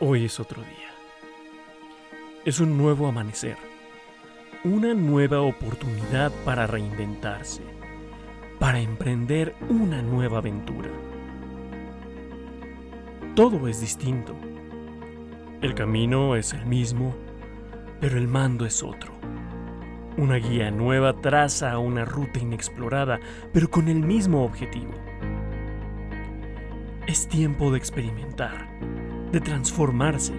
Hoy es otro día. Es un nuevo amanecer. Una nueva oportunidad para reinventarse. Para emprender una nueva aventura. Todo es distinto. El camino es el mismo, pero el mando es otro. Una guía nueva traza una ruta inexplorada, pero con el mismo objetivo. Es tiempo de experimentar, de transformarse.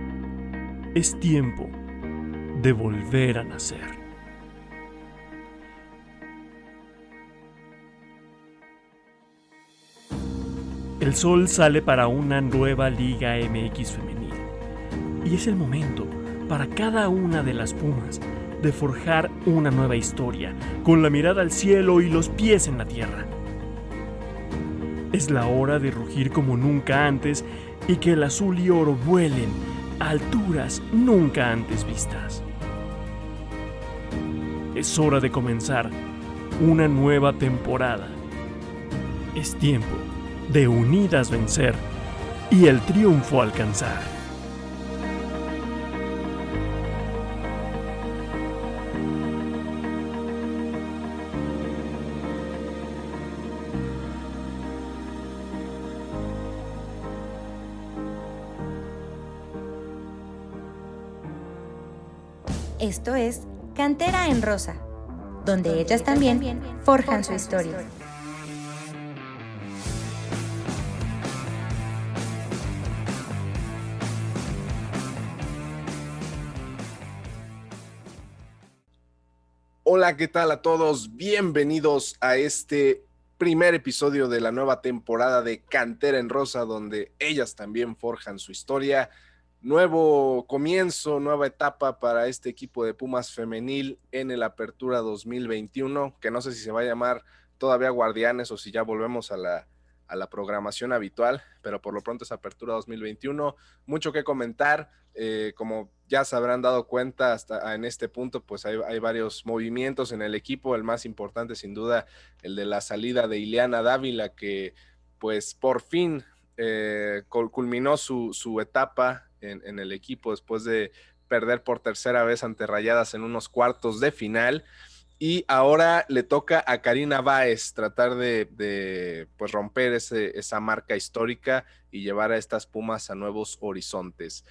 Es tiempo de volver a nacer. El sol sale para una nueva Liga MX femenil. Y es el momento para cada una de las Pumas de forjar una nueva historia, con la mirada al cielo y los pies en la tierra. Es la hora de rugir como nunca antes y que el azul y oro vuelen a alturas nunca antes vistas. Es hora de comenzar una nueva temporada. Es tiempo de unidas vencer y el triunfo alcanzar. Esto es Cantera en Rosa, donde ellas también forjan su historia. Hola, ¿qué tal a todos? Bienvenidos a este primer episodio de la nueva temporada de Cantera en Rosa, donde ellas también forjan su historia. Nuevo comienzo, nueva etapa para este equipo de Pumas femenil en el Apertura 2021, que no sé si se va a llamar todavía Guardianes o si ya volvemos a la, a la programación habitual, pero por lo pronto es Apertura 2021. Mucho que comentar, eh, como ya se habrán dado cuenta hasta en este punto, pues hay, hay, varios movimientos en el equipo. El más importante, sin duda, el de la salida de Ileana Dávila, que pues por fin eh, culminó su, su etapa en, el equipo después de perder por tercera vez ante Rayadas en unos cuartos de final. Y ahora le toca a Karina Báez tratar de, de pues romper ese, esa marca histórica y llevar a estas Pumas a nuevos horizontes.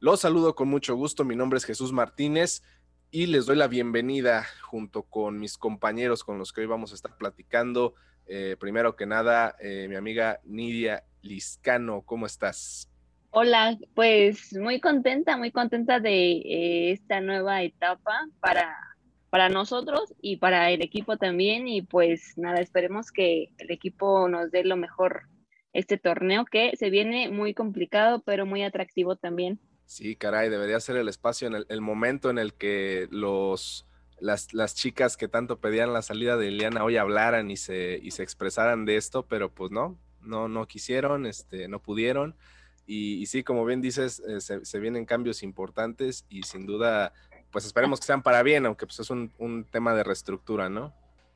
Los saludo con mucho gusto, mi nombre es Jesús Martínez y les doy la bienvenida junto con mis compañeros con los que hoy vamos a estar platicando. Eh, primero que nada, eh, mi amiga Nidia Liscano, ¿cómo estás? Hola, pues muy contenta, muy contenta de eh, esta nueva etapa para, para nosotros y para el equipo también. Y pues nada, esperemos que el equipo nos dé lo mejor este torneo que se viene muy complicado, pero muy atractivo también. Sí, caray, debería ser el espacio, en el, momento en el que los, las, las, chicas que tanto pedían la salida de Eliana hoy hablaran y se, y se expresaran de esto, pero pues no, no, no quisieron, este, no pudieron. Y, y sí, como bien dices, eh, se, se, vienen cambios importantes y sin duda, pues esperemos que sean para bien, aunque pues es un, un tema de reestructura, ¿no?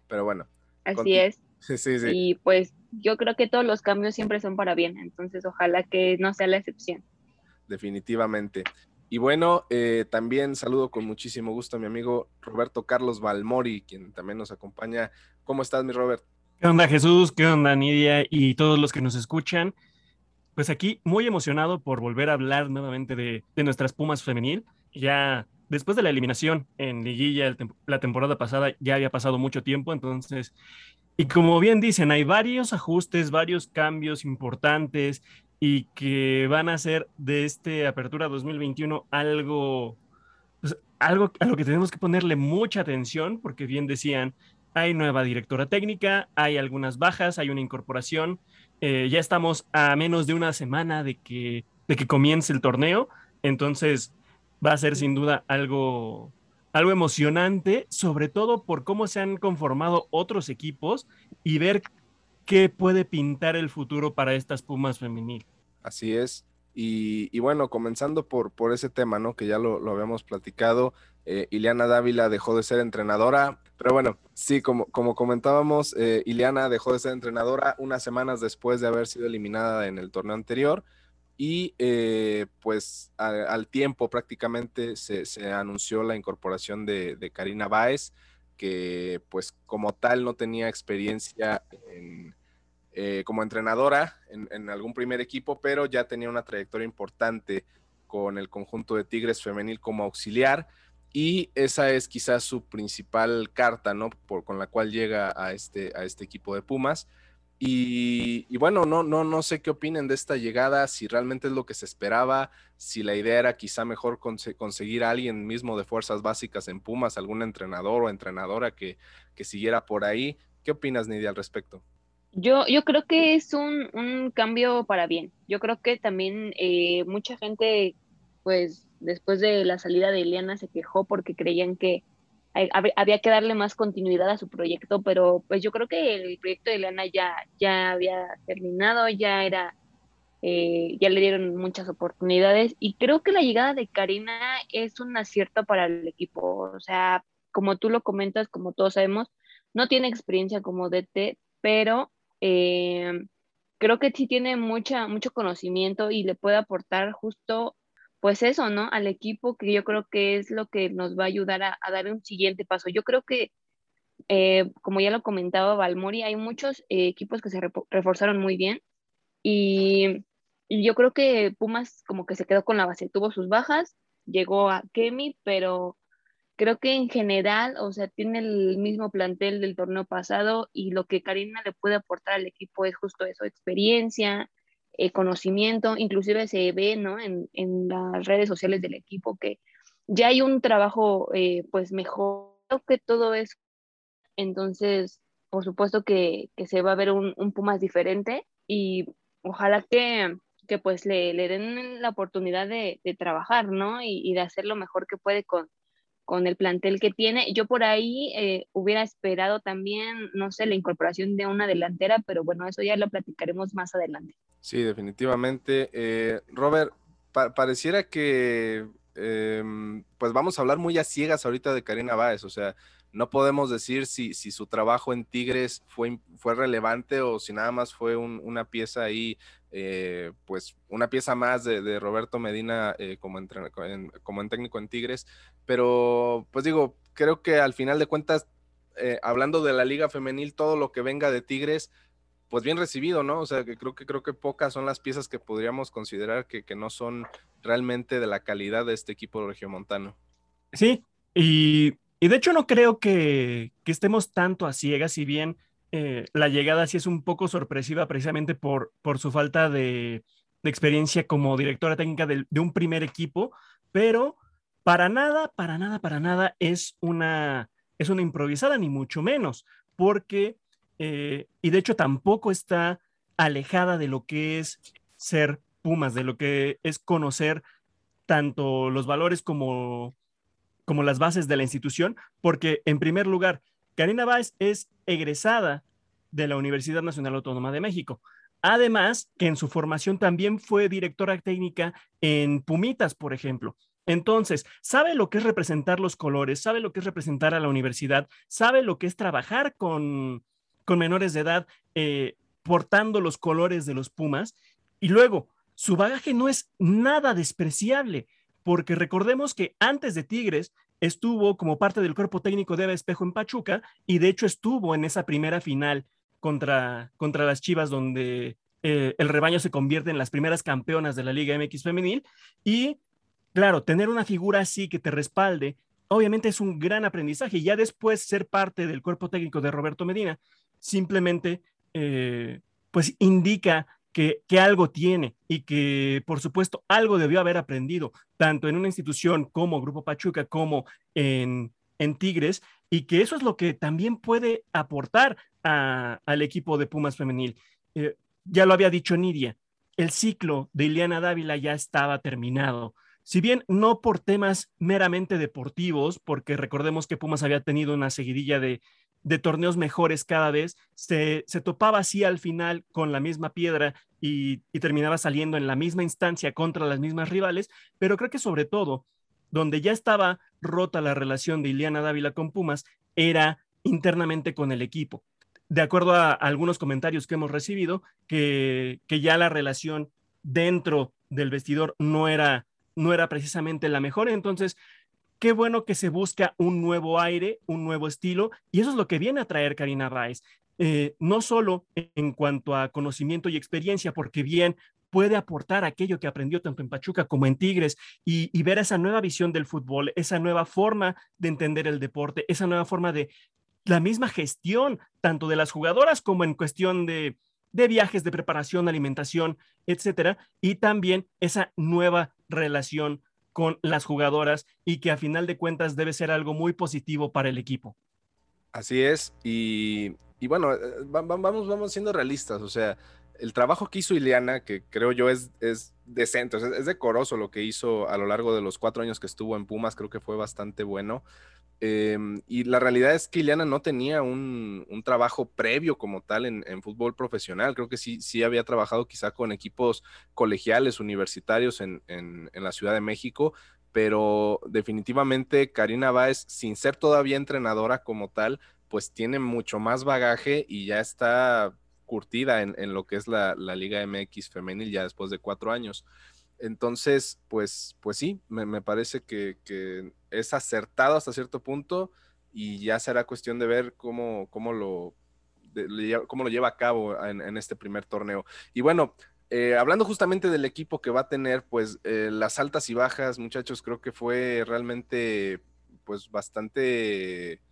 Pero bueno. Así es. Sí, sí, sí. Y pues yo creo que todos los cambios siempre son para bien, entonces ojalá que no sea la excepción definitivamente. Y bueno, eh, también saludo con muchísimo gusto a mi amigo Roberto Carlos Balmori, quien también nos acompaña. ¿Cómo estás, mi Robert? ¿Qué onda, Jesús? ¿Qué onda, Nidia? Y todos los que nos escuchan. Pues aquí muy emocionado por volver a hablar nuevamente de, de nuestras Pumas femenil. Ya después de la eliminación en liguilla la temporada pasada ya había pasado mucho tiempo, entonces, y como bien dicen, hay varios ajustes, varios cambios importantes y que van a hacer de este Apertura 2021 algo, pues, algo a lo que tenemos que ponerle mucha atención, porque bien decían, hay nueva directora técnica, hay algunas bajas, hay una incorporación, eh, ya estamos a menos de una semana de que, de que comience el torneo, entonces va a ser sin duda algo, algo emocionante, sobre todo por cómo se han conformado otros equipos y ver qué puede pintar el futuro para estas Pumas femenil. Así es. Y, y, bueno, comenzando por, por ese tema, ¿no? Que ya lo, lo habíamos platicado, eh, Ileana Dávila dejó de ser entrenadora, pero bueno, sí, como, como comentábamos, eh, Ileana dejó de ser entrenadora unas semanas después de haber sido eliminada en el torneo anterior, y eh, pues al tiempo prácticamente se, anunció la incorporación de, Karina Báez, que pues como tal no tenía experiencia eh, como entrenadora en, algún primer equipo, pero ya tenía una trayectoria importante con el conjunto de Tigres femenil como auxiliar y esa es quizás su principal carta, ¿no? Por, con la cual llega a este, a este equipo de Pumas. Y, bueno, no, no, no sé qué opinen de esta llegada, si realmente es lo que se esperaba, si la idea era quizá mejor conseguir a alguien mismo de fuerzas básicas en Pumas, algún entrenador o entrenadora que, que siguiera por ahí. ¿Qué opinas, Nidia, al respecto? Yo, yo creo que es un, un cambio para bien. Yo creo que también eh, mucha gente, pues después de la salida de Eliana, se quejó porque creían que había que darle más continuidad a su proyecto, pero pues yo creo que el proyecto de Lana ya, ya había terminado, ya era, eh, ya le dieron muchas oportunidades y creo que la llegada de Karina es un acierto para el equipo, o sea, como tú lo comentas, como todos sabemos, no tiene experiencia como DT, pero eh, creo que sí tiene mucha, mucho conocimiento y le puede aportar justo pues eso, ¿no? Al equipo que yo creo que es lo que nos va a ayudar a, dar un siguiente paso. Yo creo que, eh, como ya lo comentaba Valmori, hay muchos eh, equipos que se reforzaron muy bien y, yo creo que Pumas como que se quedó con la base, tuvo sus bajas, llegó a Kemi, pero creo que en general, o sea, tiene el mismo plantel del torneo pasado y lo que Karina le puede aportar al equipo es justo eso, experiencia, eh, conocimiento, inclusive se ve ¿no? en, las redes sociales del equipo que ya hay un trabajo eh, pues mejor que todo eso. Entonces, por supuesto que, se va a ver un, un, Pumas diferente y ojalá que, que pues le, den la oportunidad de, trabajar, ¿no? Y, y, de hacer lo mejor que puede con, con el plantel que tiene. Yo por ahí eh, hubiera esperado también, no sé, la incorporación de una delantera, pero bueno, eso ya lo platicaremos más adelante. Sí, definitivamente. Eh, Robert, pareciera que em, pues vamos a hablar muy a ciegas ahorita de Karina Báez, o sea, no podemos decir si, si su trabajo en Tigres fue, fue relevante o si nada más fue una pieza ahí, eh, pues una pieza más de, Roberto Medina eh, como, en, como en técnico en Tigres. Pero pues digo, creo que al final de cuentas, eh, hablando de la liga femenil, todo lo que venga de Tigres, pues bien recibido, ¿no? O sea, que creo que creo que pocas son las piezas que podríamos considerar que, que no son realmente de la calidad de este equipo regiomontano. Sí, y y de hecho no creo que, estemos tanto a ciegas, si bien eh, la llegada sí es un poco sorpresiva precisamente por, por su falta de, experiencia como directora técnica de, un primer equipo, pero para nada, para nada, para nada es una, es una improvisada, ni mucho menos, porque, eh, y de hecho tampoco está alejada de lo que es ser Pumas, de lo que es conocer tanto los valores como como las bases de la institución, porque en primer lugar, Karina Báez es egresada de la Universidad Nacional Autónoma de México. Además, que en su formación también fue directora técnica en Pumitas, por ejemplo. Entonces, sabe lo que es representar los colores, sabe lo que es representar a la universidad, sabe lo que es trabajar con, con menores de edad eh, portando los colores de los Pumas. Y luego, su bagaje no es nada despreciable porque recordemos que antes de Tigres estuvo como parte del cuerpo técnico de Eva Espejo en Pachuca y de hecho estuvo en esa primera final contra, contra las Chivas donde eh, el rebaño se convierte en las primeras campeonas de la Liga MX femenil y claro, tener una figura así que te respalde, obviamente es un gran aprendizaje y ya después ser parte del cuerpo técnico de Roberto Medina simplemente eh, pues indica que, algo tiene y que, por supuesto, algo debió haber aprendido, tanto en una institución como Grupo Pachuca, como en, en Tigres, y que eso es lo que también puede aportar al equipo de Pumas femenil. Eh, ya lo había dicho Nidia, el ciclo de Ileana Dávila ya estaba terminado. Si bien no por temas meramente deportivos, porque recordemos que Pumas había tenido una seguidilla de, de torneos mejores cada vez, se, topaba así al final con la misma piedra y, terminaba saliendo en la misma instancia contra las mismas rivales, pero creo que sobre todo, donde ya estaba rota la relación de Ileana Dávila con Pumas, era internamente con el equipo. De acuerdo a, algunos comentarios que hemos recibido, que, que ya la relación dentro del vestidor no era, no era precisamente la mejor. Entonces, qué bueno que se busca un nuevo aire, un nuevo estilo, y eso es lo que viene a traer Karina Báez. Eh, no solo en cuanto a conocimiento y experiencia, porque bien puede aportar aquello que aprendió tanto en Pachuca como en Tigres y, y, ver esa nueva visión del fútbol, esa nueva forma de entender el deporte, esa nueva forma de la misma gestión, tanto de las jugadoras como en cuestión de, de viajes, de preparación, alimentación, etcétera, y también esa nueva relación con las jugadoras y que a final de cuentas debe ser algo muy positivo para el equipo. Así es, y, bueno, eh, vamos, vamos siendo realistas, o sea, el trabajo que hizo Ileana, que creo yo es, es decente, es, decoroso lo que hizo a lo largo de los cuatro años que estuvo en Pumas, creo que fue bastante bueno. Em, y la realidad es que Ileana no tenía un, un trabajo previo como tal en, fútbol profesional. Creo que sí, sí había trabajado quizá con equipos colegiales, universitarios en, en, la Ciudad de México, pero definitivamente Karina Báez, sin ser todavía entrenadora como tal, pues tiene mucho más bagaje y ya está curtida en, en lo que es la, la, Liga MX femenil ya después de cuatro años. Entonces, pues, pues sí, me, me parece que, es acertado hasta cierto punto y ya será cuestión de ver cómo, cómo, lo, cómo lo lleva a cabo en, en este primer torneo. Y bueno, eh, hablando justamente del equipo que va a tener, pues eh, las altas y bajas, muchachos, creo que fue realmente, pues bastante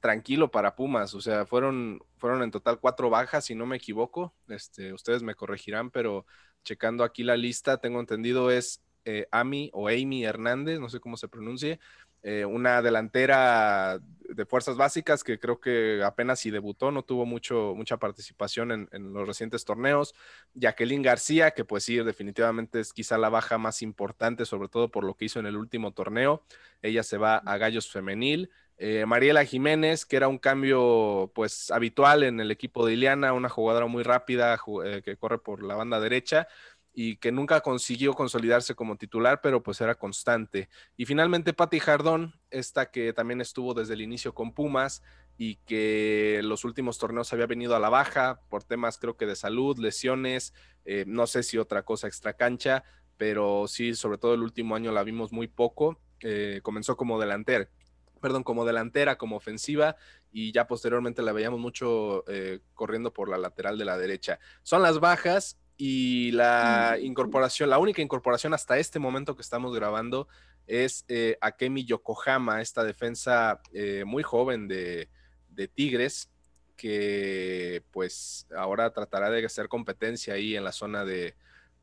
tranquilo para Pumas. O sea, fueron, fueron en total cuatro bajas, si no me equivoco. Este, ustedes me corregirán, pero checando aquí la lista, tengo entendido es eh, Amy o Amy Hernández, no sé cómo se pronuncie, eh, una delantera de fuerzas básicas que creo que apenas si debutó, no tuvo mucho, mucha participación en, en, los recientes torneos. Jacqueline García, que pues sí, definitivamente es quizá la baja más importante, sobre todo por lo que hizo en el último torneo. Ella se va a Gallos Femenil. Eh, Mariela Jiménez, que era un cambio pues habitual en el equipo de Iliana, una jugadora muy rápida eh, que corre por la banda derecha y que nunca consiguió consolidarse como titular, pero pues era constante. Y finalmente Patti Jardón, esta que también estuvo desde el inicio con Pumas y que los últimos torneos había venido a la baja por temas creo que de salud, lesiones, eh, no sé si otra cosa extra cancha, pero sí, sobre todo el último año la vimos muy poco. Comenzó como delantera perdón, como delantera, como ofensiva, y ya posteriormente la veíamos mucho eh, corriendo por la lateral de la derecha. Son las bajas y la incorporación, la única incorporación hasta este momento que estamos grabando es eh, Akemi Yokohama, esta defensa eh, muy joven de, de, Tigres, que pues ahora tratará de hacer competencia ahí en la zona de,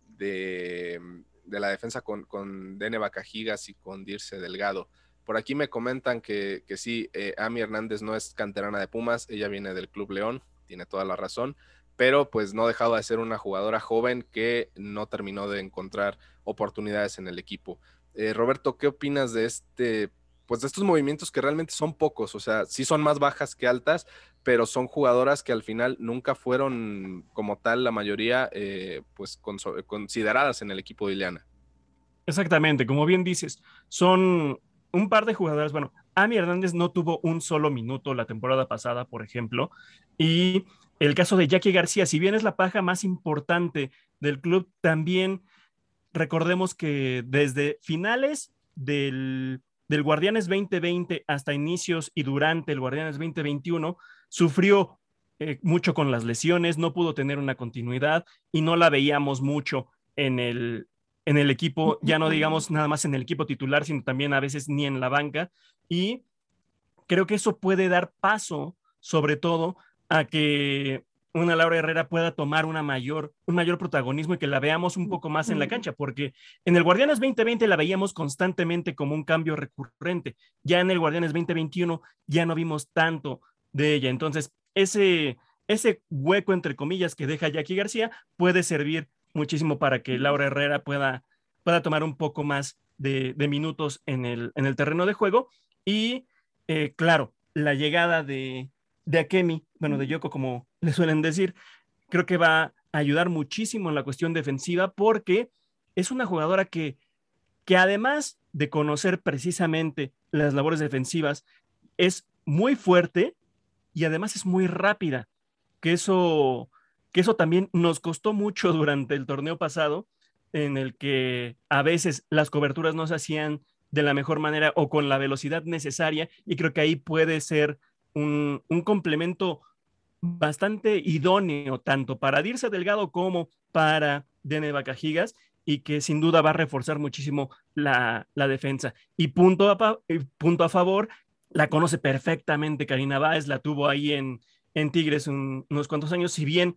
de, de la defensa con, con Dene Bacajigas y con Dirce Delgado. Por aquí me comentan que, que sí, eh, Ami Hernández no es canterana de Pumas, ella viene del Club León, tiene toda la razón, pero pues no ha dejado de ser una jugadora joven que no terminó de encontrar oportunidades en el equipo. Eh, Roberto, ¿qué opinas de este, pues de estos movimientos que realmente son pocos? O sea, sí son más bajas que altas, pero son jugadoras que al final nunca fueron como tal la mayoría eh, pues consideradas en el equipo de Ileana. Exactamente, como bien dices, son un par de jugadoras, bueno, Ami Hernández no tuvo un solo minuto la temporada pasada, por ejemplo, y el caso de Jackie García, si bien es la paja más importante del club, también recordemos que desde finales del, del Guardianes 2020 hasta inicios y durante el Guardianes 2021, sufrió eh, mucho con las lesiones, no pudo tener una continuidad y no la veíamos mucho en el, en el equipo, ya no digamos nada más en el equipo titular, sino también a veces ni en la banca. Y creo que eso puede dar paso, sobre todo, a que una Laura Herrera pueda tomar una mayor, un mayor protagonismo y que la veamos un poco más en la cancha, porque en el Guardianes 2020 la veíamos constantemente como un cambio recurrente. Ya en el Guardianes 2021 ya no vimos tanto de ella. Entonces, ese, ese hueco, entre comillas, que deja Jackie García puede servir muchísimo para que Laura Herrera pueda, pueda tomar un poco más de, de minutos en el, en el, terreno de juego. Y eh, claro, la llegada de, de Akemi, bueno, de Yoko, como le suelen decir, creo que va a ayudar muchísimo en la cuestión defensiva porque es una jugadora que, que además de conocer precisamente las labores defensivas, es muy fuerte y además es muy rápida, que eso que eso también nos costó mucho durante el torneo pasado, en el que a veces las coberturas no se hacían de la mejor manera o con la velocidad necesaria y creo que ahí puede ser un, complemento bastante idóneo tanto para Dirce Delgado como para Dene Bacajigas y que sin duda va a reforzar muchísimo la, defensa. Y punto a, punto a favor, la conoce perfectamente Karina Báez, la tuvo ahí en, en Tigres unos cuantos años, si bien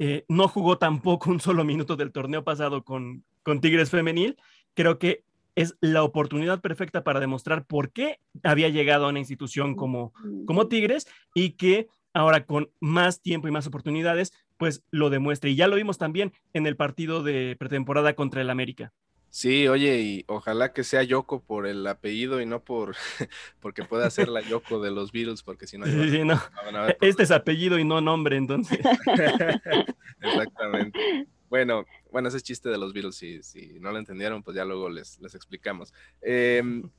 eh, no jugó tampoco un solo minuto del torneo pasado con, con Tigres Femenil, creo que es la oportunidad perfecta para demostrar por qué había llegado a una institución como, como Tigres y que ahora con más tiempo y más oportunidades, pues lo demuestre. Y ya lo vimos también en el partido de pretemporada contra el América. Sí, oye, y ojalá que sea Yoko por el apellido y no por porque pueda ser la Yoko de los Beatles, porque si no, sí, no. este es apellido y no nombre, entonces. Exactamente. Bueno, bueno, ese es chiste de los Beatles, si, si no lo entendieron, pues ya luego les, les explicamos. Em,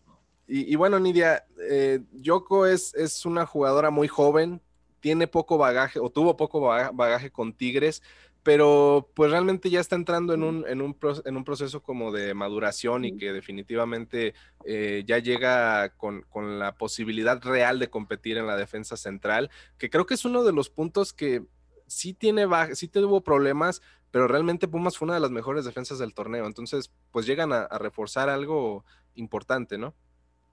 y, bueno, Nidia, eh, Yoko es, es una jugadora muy joven, tiene poco bagaje o tuvo poco bagaje con Tigres, pero pues realmente ya está entrando en un, en un, en un proceso como de maduración y que definitivamente eh, ya llega con, con, la posibilidad real de competir en la defensa central, que creo que es uno de los puntos que sí tiene, sí tuvo problemas, pero realmente Pumas fue una de las mejores defensas del torneo, entonces pues llegan a, reforzar algo importante, ¿no?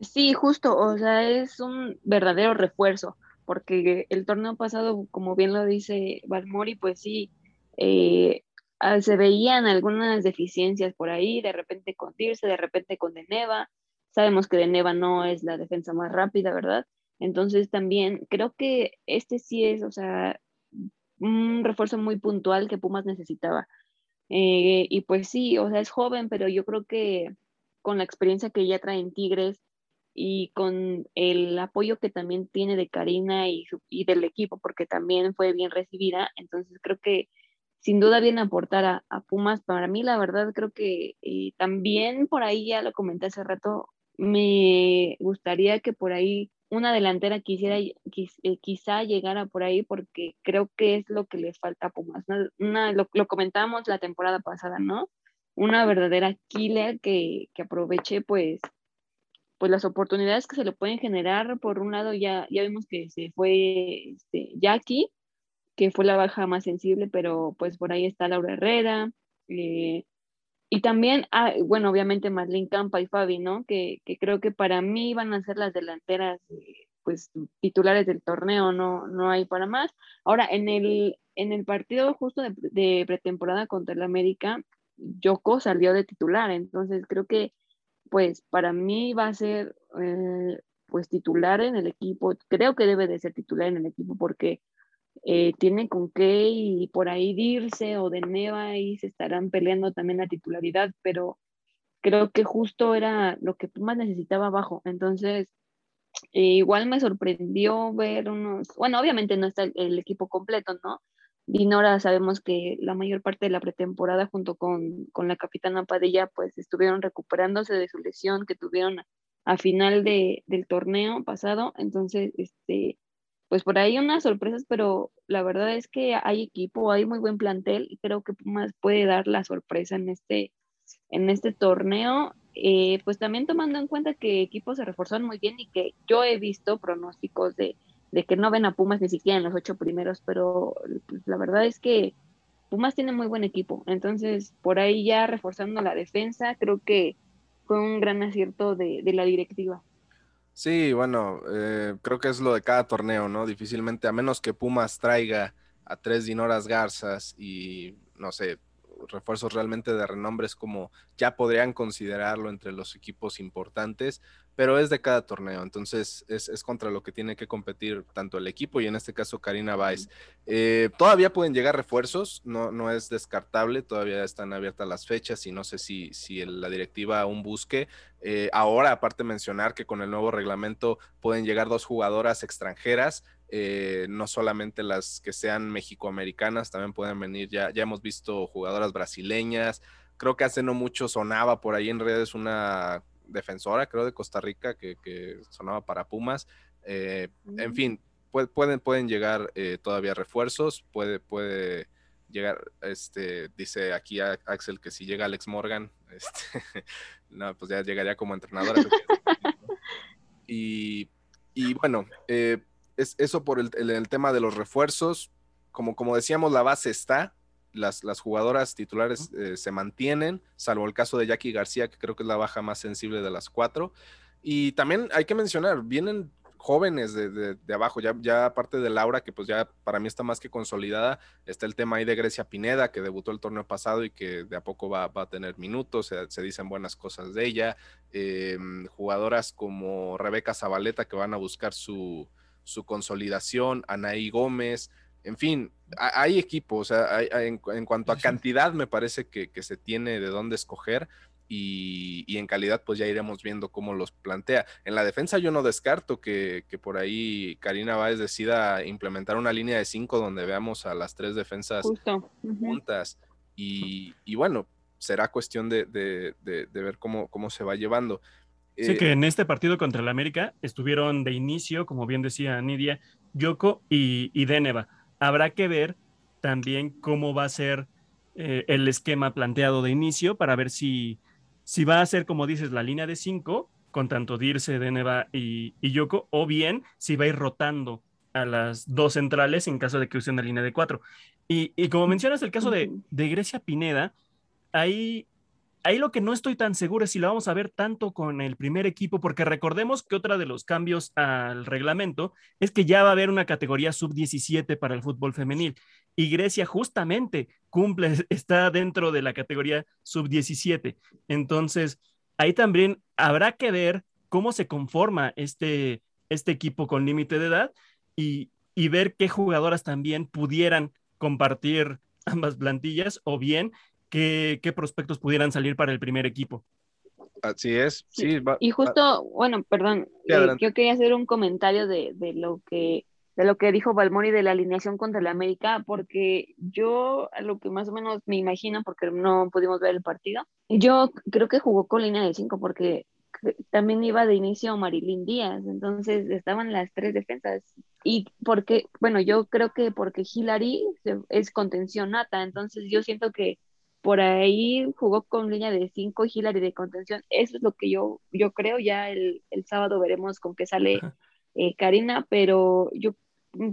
Sí, justo, o sea, es un verdadero refuerzo, porque el torneo pasado, como bien lo dice Valmori, pues sí, eh, ah, se veían algunas deficiencias por ahí, de repente con Tirse, de repente con Deneva, sabemos que Deneva no es la defensa más rápida, ¿verdad? Entonces también creo que este sí es, o sea, un refuerzo muy puntual que Pumas necesitaba. Eh, y pues sí, o sea, es joven, pero yo creo que con la experiencia que ella trae en Tigres y con el apoyo que también tiene de Karina y, y del equipo, porque también fue bien recibida, entonces creo que sin duda viene a aportar a, Pumas. Para mí, la verdad, creo que también por ahí, ya lo comenté hace rato, me gustaría que por ahí una delantera quisiera, eh, quizá llegara por ahí porque creo que es lo que le falta a Pumas. lo, lo, comentamos la temporada pasada, ¿no? Una verdadera killer que, que, aproveche pues, pues las oportunidades que se le pueden generar. Por un lado ya, ya vimos que se fue este, Jackie, que fue la baja más sensible, pero pues por ahí está Laura Herrera. Eh, y también, ah, bueno, obviamente Marlene Campa y Fabi, ¿no? Que, creo que para mí van a ser las delanteras, eh, pues, titulares del torneo, no, no hay para más. Ahora, en el, en el partido justo de, pretemporada contra el América, Yoko salió de titular, entonces creo que, pues, para mí va a ser, eh, pues, titular en el equipo, creo que debe de ser titular en el equipo porque eh, tiene con qué y por ahí Dirce o de Neva y se estarán peleando también la titularidad, pero creo que justo era lo que más necesitaba abajo. Entonces, eh, igual me sorprendió ver unos, bueno, obviamente no está el, equipo completo, ¿no? Dinora sabemos que la mayor parte de la pretemporada junto con, con, la capitana Padilla pues estuvieron recuperándose de su lesión que tuvieron a, a final de, del torneo pasado, entonces este pues por ahí unas sorpresas, pero la verdad es que hay equipo, hay muy buen plantel y creo que Pumas puede dar la sorpresa en este, en este torneo. Eh, pues también tomando en cuenta que equipos se reforzaron muy bien y que yo he visto pronósticos de, que no ven a Pumas ni siquiera en los ocho primeros, pero pues, la verdad es que Pumas tiene muy buen equipo. Entonces, por ahí ya reforzando la defensa, creo que fue un gran acierto de la directiva. Sí, bueno, eh, creo que es lo de cada torneo, ¿no? Difícilmente, a menos que Pumas traiga a tres Dinoras Garzas y, no sé, refuerzos realmente de renombres como ya podrían considerarlo entre los equipos importantes, pero es de cada torneo, entonces es, contra lo que tiene que competir tanto el equipo y en este caso Karina Weiss. Eh, todavía pueden llegar refuerzos, no, no es descartable, todavía están abiertas las fechas y no sé si, si la directiva aún busque. Eh, ahora, aparte mencionar que con el nuevo reglamento pueden llegar dos jugadoras extranjeras, eh, no solamente las que sean mexicoamericanas, también pueden venir, ya, ya hemos visto jugadoras brasileñas, creo que hace no mucho sonaba por ahí en redes una defensora, creo, de Costa Rica que, sonaba para Pumas. Eh, en mm. fin, pueden, pueden llegar eh, todavía refuerzos, puede, puede llegar, este, dice aquí Axel que si llega Alex Morgan, este, no, pues ya llegaría como entrenador. y, y, bueno, eh, es eso por el, el, tema de los refuerzos. Como, como decíamos, la base está, las, las jugadoras titulares eh, se mantienen, salvo el caso de Jackie García, que creo que es la baja más sensible de las cuatro. Y también hay que mencionar, vienen jóvenes de, abajo, ya, ya aparte de Laura, que pues ya para mí está más que consolidada, está el tema ahí de Grecia Pineda, que debutó el torneo pasado y que de a poco va, a tener minutos, se, dicen buenas cosas de ella, em, jugadoras como Rebeca Zabaleta que van a buscar su, su consolidación, Anaí Gómez, en fin, hay equipos, o sea, en, cuanto a cantidad me parece que, que se tiene de dónde escoger, y, en calidad pues ya iremos viendo cómo los plantea. En la defensa yo no descarto que, por ahí Karina Báez decida implementar una línea de cinco donde veamos a las tres defensas juntas y, bueno, será cuestión de, ver cómo, cómo se va llevando. Sí, que eh, en este partido contra el América estuvieron de inicio, como bien decía Nidia, Yoko y, y Deneva. Habrá que ver también cómo va a ser eh, el esquema planteado de inicio para ver si, si va a ser, como dices, la línea de cinco, con tanto Dirce, Deneva y, y Yoko, o bien si va a ir rotando a las dos centrales en caso de que usen la línea de cuatro. Y, como mencionas el caso de, de Grecia Pineda, ahí ahí lo que no estoy tan seguro es si lo vamos a ver tanto con el primer equipo, porque recordemos que otra de los cambios al reglamento es que ya va a haber una categoría sub-17 para el fútbol femenil. Y Grecia justamente cumple, está dentro de la categoría sub-17. Entonces, ahí también habrá que ver cómo se conforma este, este equipo con límite de edad y, y ver qué jugadoras también pudieran compartir ambas plantillas o bien qué, prospectos pudieran salir para el primer equipo. Así es, sí. y justo, bueno, perdón, eh, yo quería hacer un comentario de, lo que de lo que dijo Balmori de la alineación contra el América, porque yo a lo que más o menos me imagino, porque no pudimos ver el partido, yo creo que jugó con línea de cinco, porque también iba de inicio Marilyn Díaz, entonces estaban las tres defensas. Y porque, bueno, yo creo que porque Hilary es contencionata, entonces yo siento que por ahí jugó con línea de 5 y Hillary de contención. Eso es lo que yo, yo creo. Ya el, sábado veremos con qué sale eh, Karina, pero yo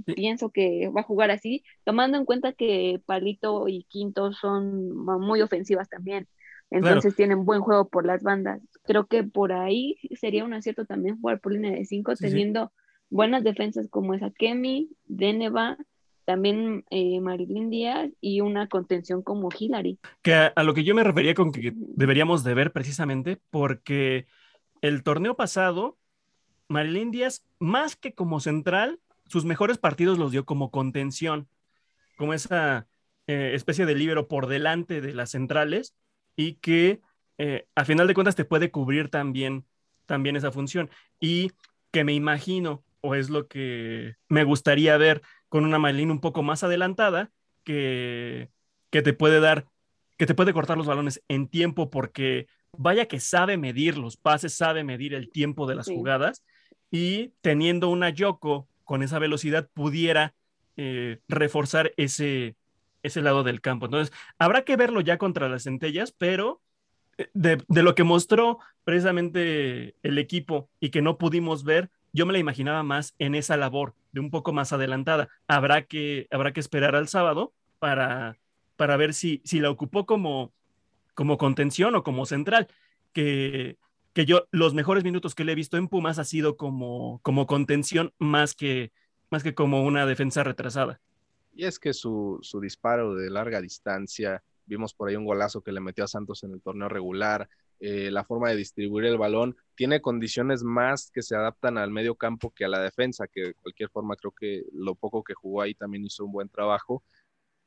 pienso que va a jugar así, tomando en cuenta que Palito y Quinto son muy ofensivas también. Entonces tienen buen juego por las bandas. Creo que por ahí sería un acierto también jugar por línea de 5, teniendo buenas defensas como esa Kemi, Deneva, también eh, Marilyn Díaz y una contención como Hillary. Que a, lo que yo me refería con que deberíamos de ver precisamente porque el torneo pasado, Marilyn Díaz, más que como central, sus mejores partidos los dio como contención, como esa eh, especie de libero por delante de las centrales y que eh, a final de cuentas te puede cubrir también, también esa función. Y que me imagino, o es lo que me gustaría ver, con una Maylin un poco más adelantada que, que te puede dar, que te puede cortar los balones en tiempo porque vaya que sabe medir los pases, sabe medir el tiempo de las jugadas y teniendo una Yoko con esa velocidad pudiera eh, reforzar ese, ese lado del campo. Entonces, habrá que verlo ya contra las centellas, pero eh, de, de, lo que mostró precisamente el equipo y que no pudimos ver, yo me la imaginaba más en esa labor, de un poco más adelantada. Habrá que, habrá que esperar al sábado para, para ver si, si la ocupó como, como contención o como central, que, que yo los mejores minutos que le he visto en Pumas ha sido como, como contención más que, más que como una defensa retrasada. Y es que su, su disparo de larga distancia, vimos por ahí un golazo que le metió a Santos en el torneo regular, eh, la forma de distribuir el balón, tiene condiciones más que se adaptan al medio campo que a la defensa, que de cualquier forma creo que lo poco que jugó ahí también hizo un buen trabajo.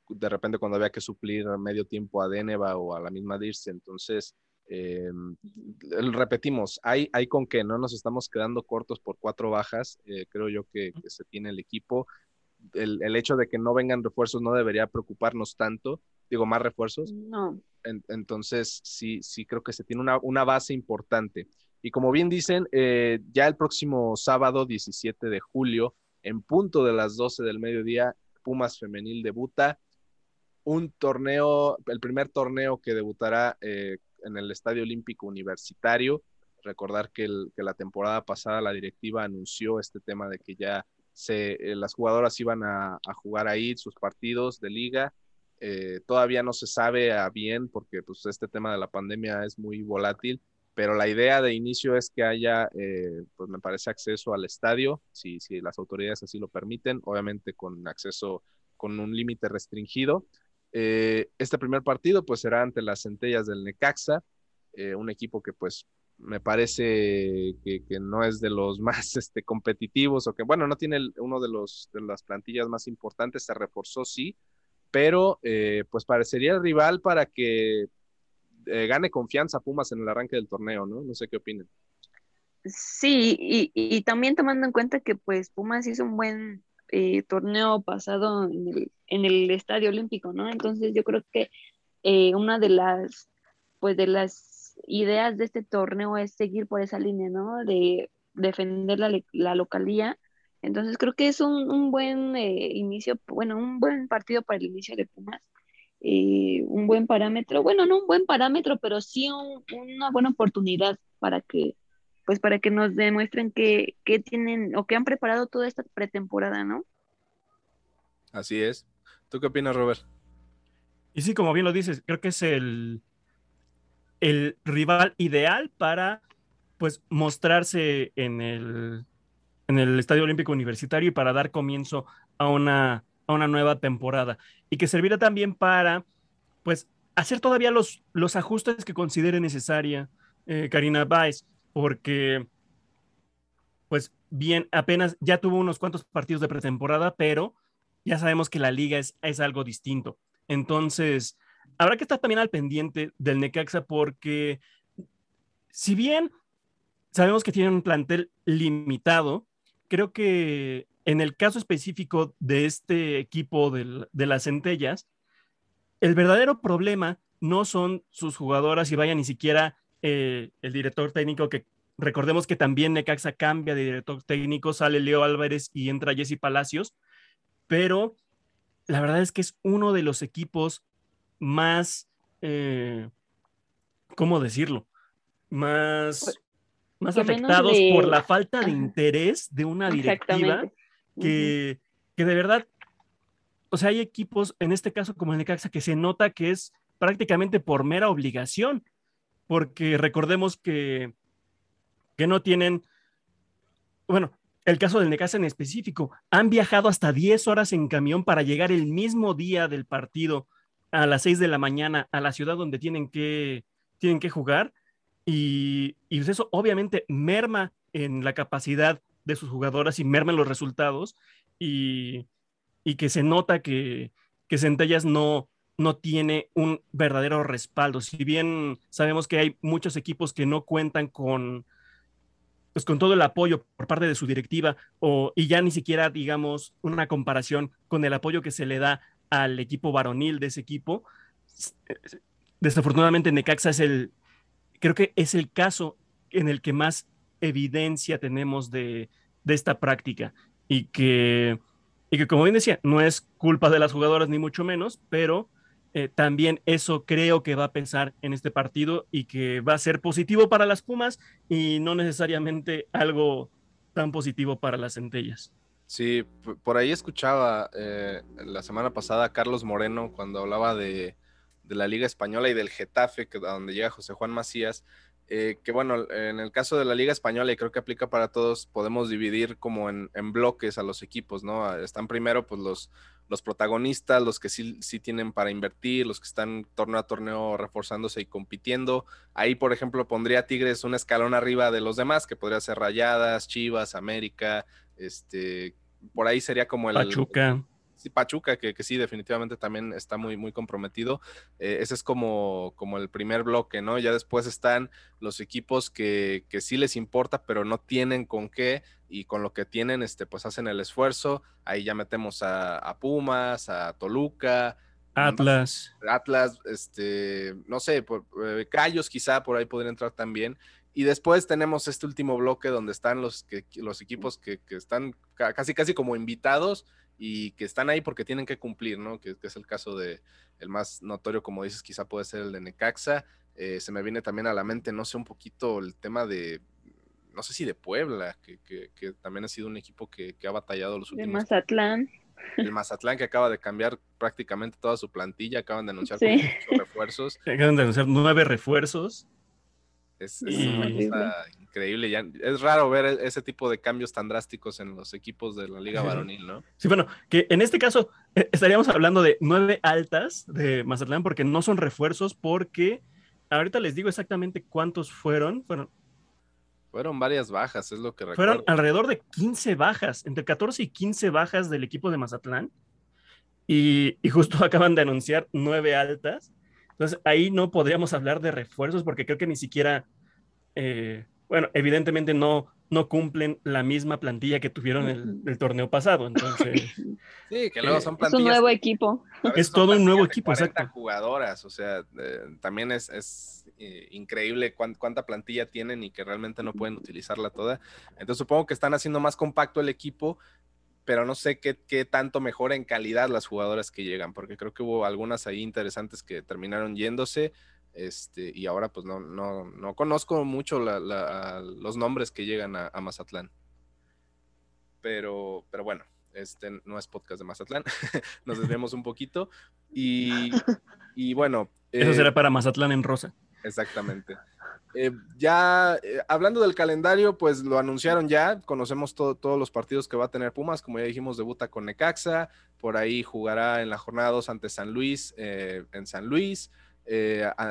De repente cuando había que suplir medio tiempo a Deneva o a la misma Dirce, entonces eh, repetimos, hay, hay con que no nos estamos quedando cortos por cuatro bajas, eh, creo yo que, se tiene el equipo. El, el, hecho de que no vengan refuerzos no debería preocuparnos tanto, digo, más refuerzos. No entonces, sí, sí creo que se tiene una, base importante. Y como bien dicen, eh, ya el próximo sábado 17 de julio, en punto de las 12 del mediodía, Pumas Femenil debuta. un torneo, el primer torneo que debutará eh, en el Estadio Olímpico Universitario. Recordar que, la temporada pasada la directiva anunció este tema de que ya se, eh, las jugadoras iban a, jugar ahí sus partidos de liga. Eh, todavía no se sabe a bien porque pues, este tema de la pandemia es muy volátil, pero la idea de inicio es que haya, pues me parece, acceso al estadio, si, si las autoridades así lo permiten, obviamente con acceso con un límite restringido. Eh, este primer partido pues será ante las centellas del Necaxa, eh, un equipo que pues me parece que, no es de los más este, competitivos o que bueno, no tiene uno de, los, de las plantillas más importantes, se reforzó sí, pero eh, pues parecería el rival para que gane confianza Pumas en el arranque del torneo, ¿no? No sé qué opinan. Sí, y, y, también tomando en cuenta que pues Pumas hizo un buen eh, torneo pasado en el, en el, Estadio Olímpico, ¿no? Entonces yo creo que eh, una de las, pues de las ideas de este torneo es seguir por esa línea, ¿no? De defender la, la localía. Entonces creo que es un, un buen eh, inicio, bueno, un buen partido para el inicio de Pumas. un buen parámetro, bueno, no un buen parámetro, pero sí una buena oportunidad para que pues para que nos demuestren que, tienen o que han preparado toda esta pretemporada, ¿no? Así es. ¿Tú qué opinas, Robert? Y sí, como bien lo dices, creo que es el, el rival ideal para pues mostrarse en el, en el Estadio Olímpico Universitario y para dar comienzo a una, a una nueva temporada. Y que servirá también para pues hacer todavía los, los ajustes que considere necesaria eh, Karina Baez porque, pues bien, apenas ya tuvo unos cuantos partidos de pretemporada, pero ya sabemos que la liga es, es algo distinto. Entonces, habrá que estar también al pendiente del Necaxa porque, si bien sabemos que tiene un plantel limitado, creo que en el caso específico de este equipo de las centellas, el verdadero problema no son sus jugadoras y vaya ni siquiera eh, el director técnico que recordemos que también Necaxa cambia de director técnico, sale Leo Álvarez y entra Jesse Palacios, pero la verdad es que es uno de los equipos más, eh, ¿cómo decirlo? Más, más afectados por la falta de interés de una directiva que, que de verdad, o sea, hay equipos, en este caso como el Necaxa, que se nota que es prácticamente por mera obligación porque recordemos que, que no tienen, bueno, el caso del Necaxa en específico, han viajado hasta 10 horas en camión para llegar el mismo día del partido a las 6 de la mañana a la ciudad donde tienen que, tienen que jugar y, pues eso obviamente merma en la capacidad de sus jugadoras y merma en los resultados y, que se nota que, que Centellas no, tiene un verdadero respaldo. Si bien sabemos que hay muchos equipos que no cuentan con, pues, todo el apoyo por parte de su directiva, y ya ni siquiera, digamos, una comparación con el apoyo que se le da al equipo varonil de ese equipo. Desafortunadamente, Necaxa es el, creo que es el caso en el que más evidencia tenemos de, de esta práctica y que, y que, como bien decía, no es culpa de las jugadoras ni mucho menos, pero eh, también eso creo que va a pensar en este partido y que va a ser positivo para las Pumas y no necesariamente algo tan positivo para las centellas. Sí, por ahí escuchaba eh, la semana pasada a Carlos Moreno cuando hablaba de, de, la Liga Española y del Getafe, que, a donde llega José Juan Macías, eh, que bueno, en el caso de la Liga Española, y creo que aplica para todos, podemos dividir como en, en bloques a los equipos, ¿no? Están primero pues los, los protagonistas, los que sí, sí tienen para invertir, los que están torneo a torneo reforzándose y compitiendo. Ahí, por ejemplo, pondría Tigres un escalón arriba de los demás, que podría ser Rayadas, Chivas, América, este, por ahí sería como el... Pachuca. Sí, Pachuca, que, que, sí, definitivamente también está muy, muy comprometido. Eh, ese es como, como el primer bloque, ¿no? Ya después están los equipos que, que sí les importa, pero no tienen con qué y con lo que tienen, este, pues hacen el esfuerzo. Ahí ya metemos a, Pumas, a Toluca. Atlas. Atlas, este, no sé, por, eh, Callos quizá por ahí podría entrar también. Y después tenemos este último bloque donde están los, que, los equipos que, que están casi casi como invitados y que están ahí porque tienen que cumplir, ¿no? Que, es el caso de el más notorio, como dices, quizá puede ser el de Necaxa. Eh, se me viene también a la mente, no sé, un poquito el tema de, no sé si de Puebla, que, que, también ha sido un equipo que, ha batallado los últimos. De Mazatlán. El Mazatlán que acaba de cambiar prácticamente toda su plantilla, acaban de anunciar refuerzos. Acaban de anunciar nueve refuerzos. Es, una cosa increíble. Ya, es raro ver e, ese tipo de cambios tan drásticos en los equipos de la Liga Varonil, ¿no? Sí, bueno, que en este caso eh, estaríamos hablando de nueve altas de Mazatlán porque no son refuerzos, porque ahorita les digo exactamente cuántos fueron. Fueron, fueron varias bajas, es lo que recuerdo. Fueron alrededor de 15 bajas, entre 14 y 15 bajas del equipo de Mazatlán. Y, y justo acaban de anunciar nueve altas. Entonces ahí no podríamos hablar de refuerzos porque creo que ni siquiera, eh, bueno, evidentemente no, no cumplen la misma plantilla que tuvieron el, el torneo pasado. Entonces, sí, que luego son plantillas. Es un nuevo equipo. Es todo un nuevo equipo, exacto. jugadoras, o sea, eh, también es, es eh, increíble cuánta plantilla tienen y que realmente no pueden utilizarla toda. Entonces supongo que están haciendo más compacto el equipo pero no sé qué, qué, tanto mejora en calidad las jugadoras que llegan, porque creo que hubo algunas ahí interesantes que terminaron yéndose, este, y ahora pues no, no, no conozco mucho los nombres que llegan a, Mazatlán. Pero, pero bueno, este no es podcast de Mazatlán, nos desviamos un poquito, y, y bueno. Eso será eh, para Mazatlán en rosa. Exactamente. Eh, ya eh, hablando del calendario, pues lo anunciaron ya, conocemos todos los partidos que va a tener Pumas, como ya dijimos, debuta con Necaxa, por ahí jugará en la jornada 2 ante San Luis, en San Luis,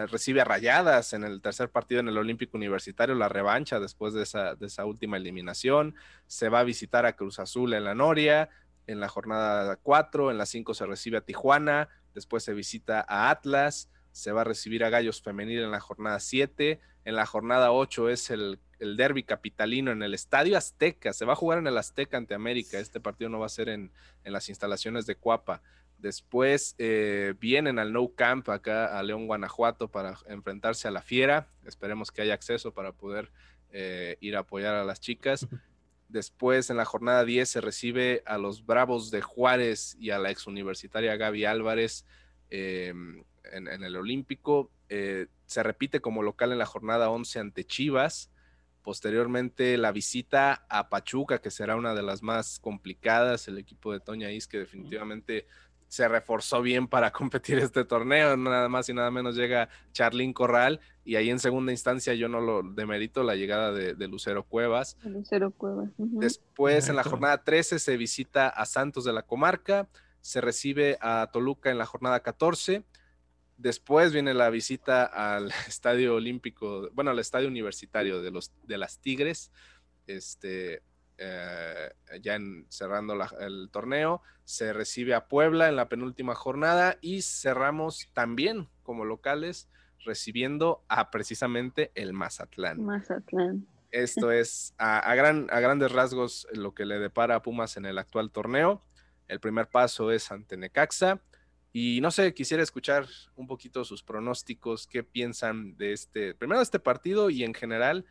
recibe a Rayadas en el tercer partido en el Olímpico Universitario, la revancha después de esa, de esa última eliminación, se va a visitar a Cruz Azul en la Noria, en la jornada 4, en la 5 se recibe a Tijuana, después se visita a Atlas, se va a recibir a Gallos Femenil en la jornada 7. En la jornada 8 es el, el derby capitalino en el Estadio Azteca. Se va a jugar en el Azteca ante América. Este partido no va a ser en, las instalaciones de Cuapa. Después eh, vienen al No Camp acá a León, Guanajuato para enfrentarse a la Fiera. Esperemos que haya acceso para poder eh, ir a apoyar a las chicas. Después en la jornada 10 se recibe a los Bravos de Juárez y a la exuniversitaria Gaby Álvarez. Em, en, el Olímpico. Eh, se repite como local en la jornada 11 ante Chivas. Posteriormente la visita a Pachuca, que será una de las más complicadas. El equipo de Toña Is, que definitivamente se reforzó bien para competir este torneo. Nada más y nada menos llega Charlín Corral. Y ahí en segunda instancia yo no lo demerito la llegada de, Lucero Cuevas. Lucero Cuevas. Después en la jornada 13 se visita a Santos de la Comarca. Se recibe a Toluca en la jornada 14 Después viene la visita al estadio olímpico, bueno, al estadio universitario de, los, de las Tigres, este, eh, ya cerrando el torneo. Se recibe a Puebla en la penúltima jornada y cerramos también como locales recibiendo a precisamente el Mazatlán. Mazatlán. Esto es a, gran, a grandes rasgos lo que le depara a Pumas en el actual torneo. El primer paso es ante Necaxa y no sé, quisiera escuchar un poquito sus pronósticos, qué piensan de este, primero de este partido y en general,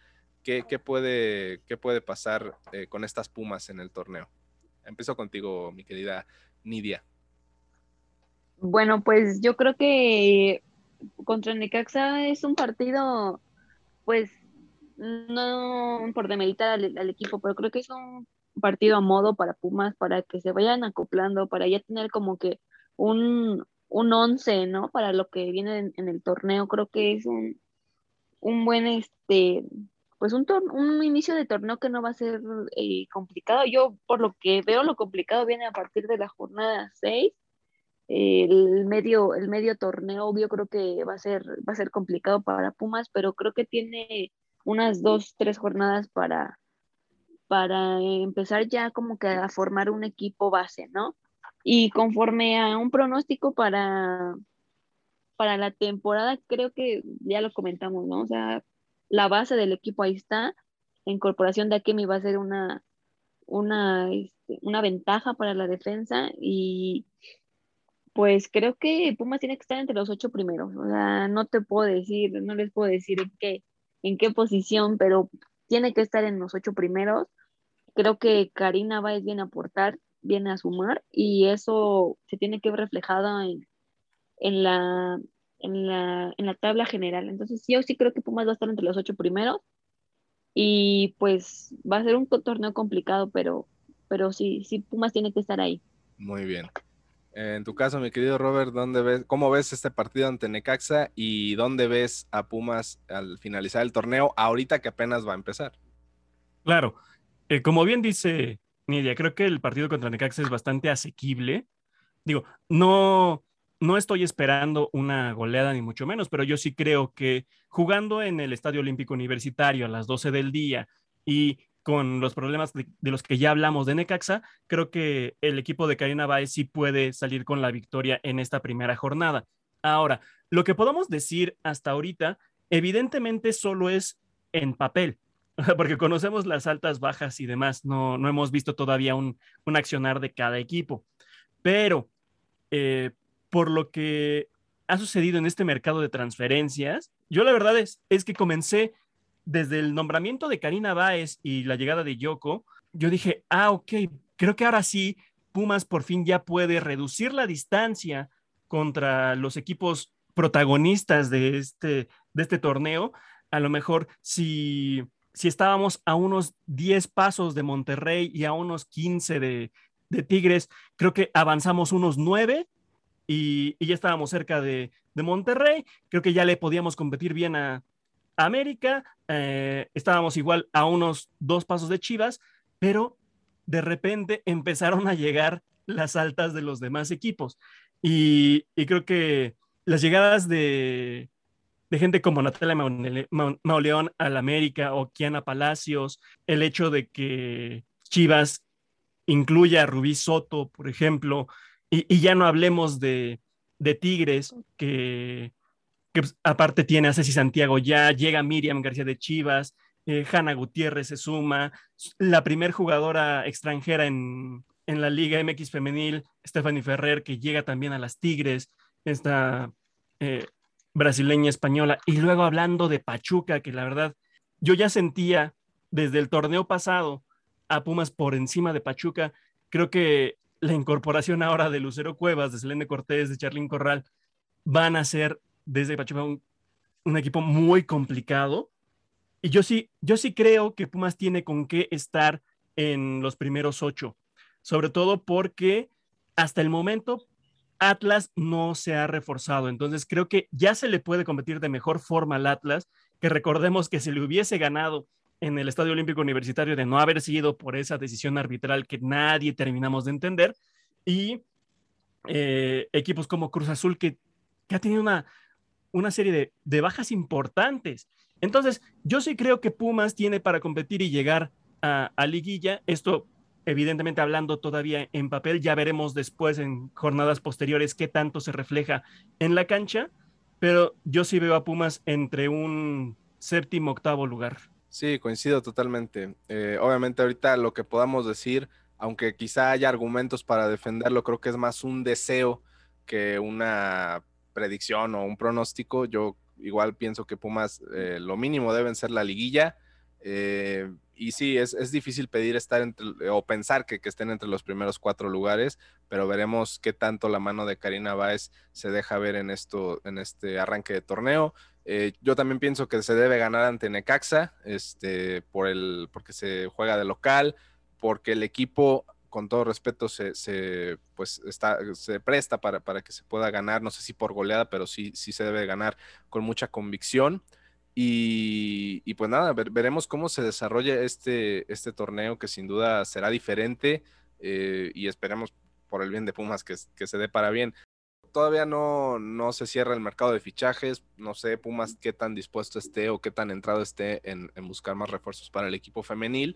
qué, puede, qué puede pasar eh, con estas Pumas en el torneo. Empiezo contigo, mi querida Nidia. Bueno, pues yo creo que contra Necaxa es un partido, pues, no por demeritar al, equipo, pero creo que es un partido a modo para Pumas, para que se vayan acoplando, para ya tener como que un, un once, ¿no? Para lo que viene en, el torneo. Creo que es un, un buen, este, pues un, un inicio de torneo que no va a ser eh, complicado. Yo, por lo que veo, lo complicado viene a partir de la jornada 6. el medio, el medio torneo, yo creo que va a ser, va a ser complicado para Pumas, pero creo que tiene unas dos, tres jornadas para, para empezar ya como que a formar un equipo base, ¿no? Y conforme a un pronóstico para, para la temporada, creo que ya lo comentamos, ¿no? O sea, la base del equipo ahí está. La incorporación de Akemi va a ser una, una, este, una ventaja para la defensa y pues creo que Pumas tiene que estar entre los ocho primeros. O sea, no te puedo decir, no les puedo decir en qué, en qué posición, pero tiene que estar en los ocho primeros. Creo que Karina va a bien aportar viene a sumar y eso se tiene que ver en, en, la, en, la, en la tabla general. Entonces yo sí creo que Pumas va a estar entre los ocho primeros y pues va a ser un torneo complicado, pero, pero sí, sí Pumas tiene que estar ahí. Muy bien. En tu caso, mi querido Robert, ¿dónde ves, ¿cómo ves este partido ante Necaxa y dónde ves a Pumas al finalizar el torneo, ahorita que apenas va a empezar? Claro, eh, como bien dice Nidia, creo que el partido contra Necaxa es bastante asequible. Digo, no, no estoy esperando una goleada ni mucho menos, pero yo sí creo que jugando en el Estadio Olímpico Universitario a las 12 del día y con los problemas de, los que ya hablamos de Necaxa, creo que el equipo de Karina Baez sí puede salir con la victoria en esta primera jornada. Ahora, lo que podemos decir hasta ahorita, evidentemente solo es en papel, porque conocemos las altas, bajas y demás, no, no hemos visto todavía un, un accionar de cada equipo, pero eh, por lo que ha sucedido en este mercado de transferencias, yo la verdad es, es que comencé desde el nombramiento de Karina Báez y la llegada de Yoko, yo dije, ah, ok, creo que ahora sí, Pumas por fin ya puede reducir la distancia contra los equipos protagonistas de este, de este torneo. A lo mejor si, si estábamos a unos 10 pasos de Monterrey y a unos 15 de, de Tigres, creo que avanzamos unos 9 y, ya estábamos cerca de, de Monterrey. Creo que ya le podíamos competir bien a, América, eh, estábamos igual a unos dos pasos de Chivas, pero de repente empezaron a llegar las altas de los demás equipos. Y, creo que las llegadas de, gente como Natalia Mauleón al América o Kiana Palacios, el hecho de que Chivas incluya a Rubí Soto, por ejemplo, y, ya no hablemos de, de Tigres, que pues, aparte tiene a Ceci Santiago ya, llega Miriam García de Chivas, eh, Hanna Gutiérrez se suma, la primer jugadora extranjera en, la Liga MX femenil, Stephanie Ferrer, que llega también a las Tigres, esta eh, brasileña española, y luego hablando de Pachuca, que la verdad yo ya sentía desde el torneo pasado a Pumas por encima de Pachuca, creo que la incorporación ahora de Lucero Cuevas, de Selene Cortés, de Charlín Corral, van a ser desde Pachuca un, un, equipo muy complicado. Y yo sí, yo sí creo que Pumas tiene con qué estar en los primeros ocho, sobre todo porque hasta el momento Atlas no se ha reforzado. Entonces creo que ya se le puede competir de mejor forma al Atlas, que recordemos que si le hubiese ganado en el Estadio Olímpico Universitario de no haber sido por esa decisión arbitral que nadie terminamos de entender, y eh, equipos como Cruz Azul que, que ha tenido una, una serie de, bajas importantes. Entonces, yo sí creo que Pumas tiene para competir y llegar a, liguilla. Esto, evidentemente, hablando todavía en papel, ya veremos después en jornadas posteriores qué tanto se refleja en la cancha, pero yo sí veo a Pumas entre un séptimo, octavo lugar. Sí, coincido totalmente. Eh, obviamente ahorita lo que podamos decir, aunque quizá haya argumentos para defenderlo, creo que es más un deseo que una predicción o un pronóstico, yo igual pienso que Pumas eh, lo mínimo deben ser la liguilla. Eh, y sí, es, difícil pedir estar entre, o pensar que, estén entre los primeros cuatro lugares, pero veremos qué tanto la mano de Karina Báez se deja ver en, esto, en este arranque de torneo. Eh, yo también pienso que se debe ganar ante Necaxa, este, por el, porque se juega de local, porque el equipo con todo respeto, se, pues está, se presta para, para, que se pueda ganar, no sé si por goleada, pero sí, sí se debe ganar con mucha convicción. Y, pues nada, veremos cómo se desarrolla este, este torneo que sin duda será diferente eh, y esperemos por el bien de Pumas que, que se dé para bien. Todavía no, no se cierra el mercado de fichajes, no sé Pumas qué tan dispuesto esté o qué tan entrado esté en, en buscar más refuerzos para el equipo femenil,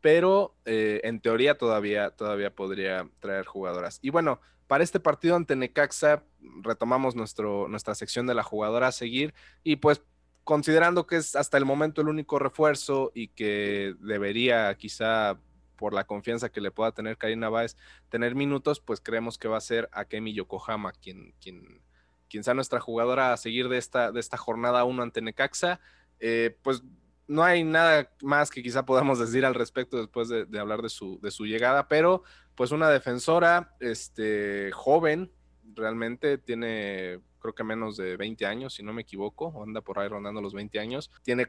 pero eh, en teoría todavía, todavía podría traer jugadoras. Y bueno, para este partido ante Necaxa retomamos nuestro, nuestra sección de la jugadora a seguir y pues considerando que es hasta el momento el único refuerzo y que debería quizá por la confianza que le pueda tener Karina Báez tener minutos, pues creemos que va a ser Akemi Yokohama quien, quien, quien sea nuestra jugadora a seguir de esta, de esta jornada 1 ante Necaxa. Eh, pues no hay nada más que quizá podamos decir al respecto después de, hablar de su, de su llegada, pero pues una defensora este, joven, realmente tiene creo que menos de 20 años, si no me equivoco, anda por ahí rondando los 20 años. Tiene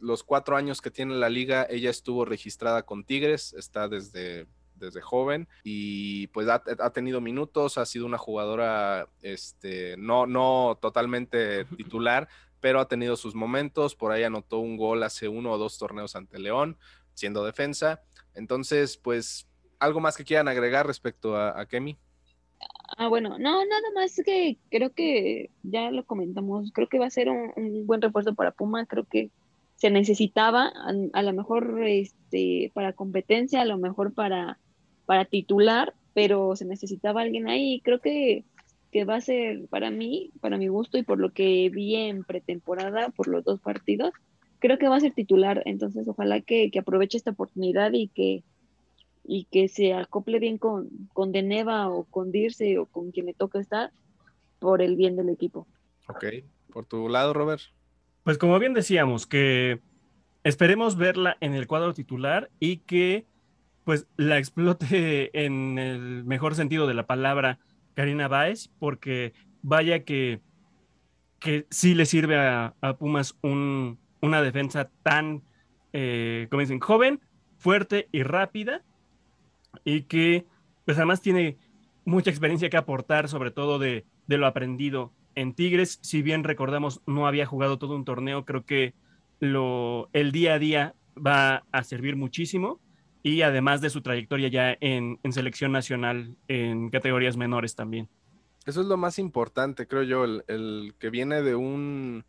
los cuatro años que tiene la liga, ella estuvo registrada con Tigres, está desde desde joven y pues ha, tenido minutos, ha sido una jugadora este, no, no totalmente titular, pero ha tenido sus momentos, por ahí anotó un gol hace uno o dos torneos ante León, siendo defensa. Entonces, pues, ¿algo más que quieran agregar respecto a, a Kemi? Ah, bueno, no, nada más que creo que ya lo comentamos, creo que va a ser un, buen refuerzo para Puma, creo que se necesitaba, a, lo mejor este, para competencia, a lo mejor para, para titular, pero se necesitaba alguien ahí, creo que, que va a ser para mí, para mi gusto y por lo que vi en pretemporada, por los dos partidos, creo que va a ser titular, entonces ojalá que, que aproveche esta oportunidad y que y que se acople bien con, con Deneva o con Dirce o con quien le toca estar por el bien del equipo. Ok, por tu lado, Robert. Pues como bien decíamos, que esperemos verla en el cuadro titular y que pues la explote en el mejor sentido de la palabra Karina Báez, porque vaya que, que sí le sirve a, Pumas un, una defensa tan, eh, como dicen, joven, fuerte y rápida, y que pues además tiene mucha experiencia que aportar, sobre todo de, lo aprendido en Tigres. Si bien recordamos, no había jugado todo un torneo, creo que lo, el día a día va a servir muchísimo y además de su trayectoria ya en, selección nacional en categorías menores también. Eso es lo más importante, creo yo, el, que viene de un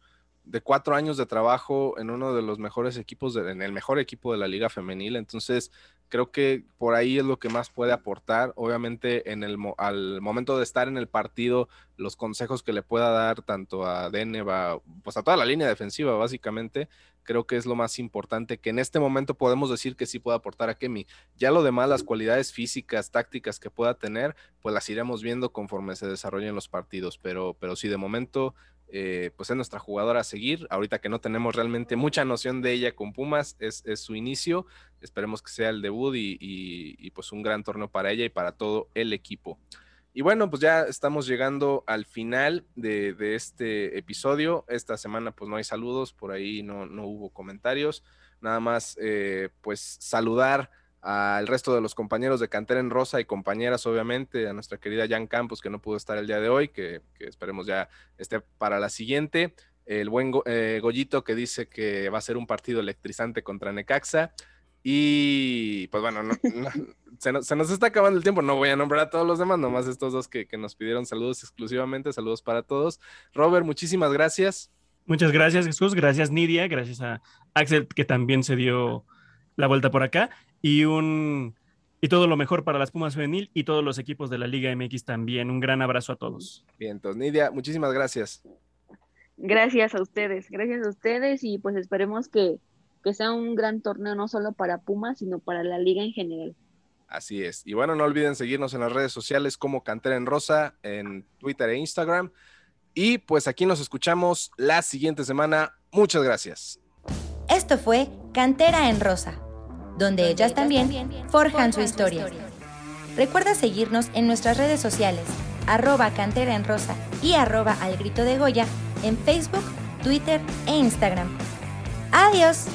de cuatro años de trabajo en uno de los mejores equipos, en el mejor equipo de la liga femenil. Entonces, creo que por ahí es lo que más puede aportar. Obviamente, en el, al momento de estar en el partido, los consejos que le pueda dar tanto a Deneva, pues a toda la línea defensiva, básicamente, creo que es lo más importante, que en este momento podemos decir que sí puede aportar a Kemi. Ya lo demás, las cualidades físicas, tácticas que pueda tener, pues las iremos viendo conforme se desarrollen los partidos, pero, pero sí, de momento eh, pues es nuestra jugadora a seguir. Ahorita que no tenemos realmente mucha noción de ella con Pumas, es, su inicio. Esperemos que sea el debut y, pues un gran torneo para ella y para todo el equipo. Y bueno, pues ya estamos llegando al final de, este episodio. Esta semana pues no hay saludos, por ahí no, no hubo comentarios. Nada más eh, pues saludar al resto de los compañeros de Cantera en Rosa y compañeras, obviamente, a nuestra querida Jan Campos, que no pudo estar el día de hoy, que, esperemos ya esté para la siguiente. El buen eh, Goyito que dice que va a ser un partido electrizante contra Necaxa. Y pues bueno, se, nos, está acabando el tiempo, no voy a nombrar a todos los demás, nomás estos dos que, que nos pidieron saludos exclusivamente, saludos para todos. Robert, muchísimas gracias. Muchas gracias Jesús, gracias Nidia, gracias a Axel que también se dio la vuelta por acá y un y todo lo mejor para las Pumas Femenil y todos los equipos de la Liga MX también. Un gran abrazo a todos. Bien, entonces Nidia, muchísimas gracias. Gracias a ustedes, gracias a ustedes y pues esperemos que, que sea un gran torneo no solo para Pumas, sino para la liga en general. Así es. Y bueno, no olviden seguirnos en las redes sociales como Cantera en Rosa, en Twitter e Instagram. Y pues aquí nos escuchamos la siguiente semana. Muchas gracias. Esto fue Cantera en Rosa donde ellas también forjan su historia. Recuerda seguirnos en nuestras redes sociales, arroba cantera en rosa y arroba al grito de Goya en Facebook, Twitter e Instagram. ¡Adiós!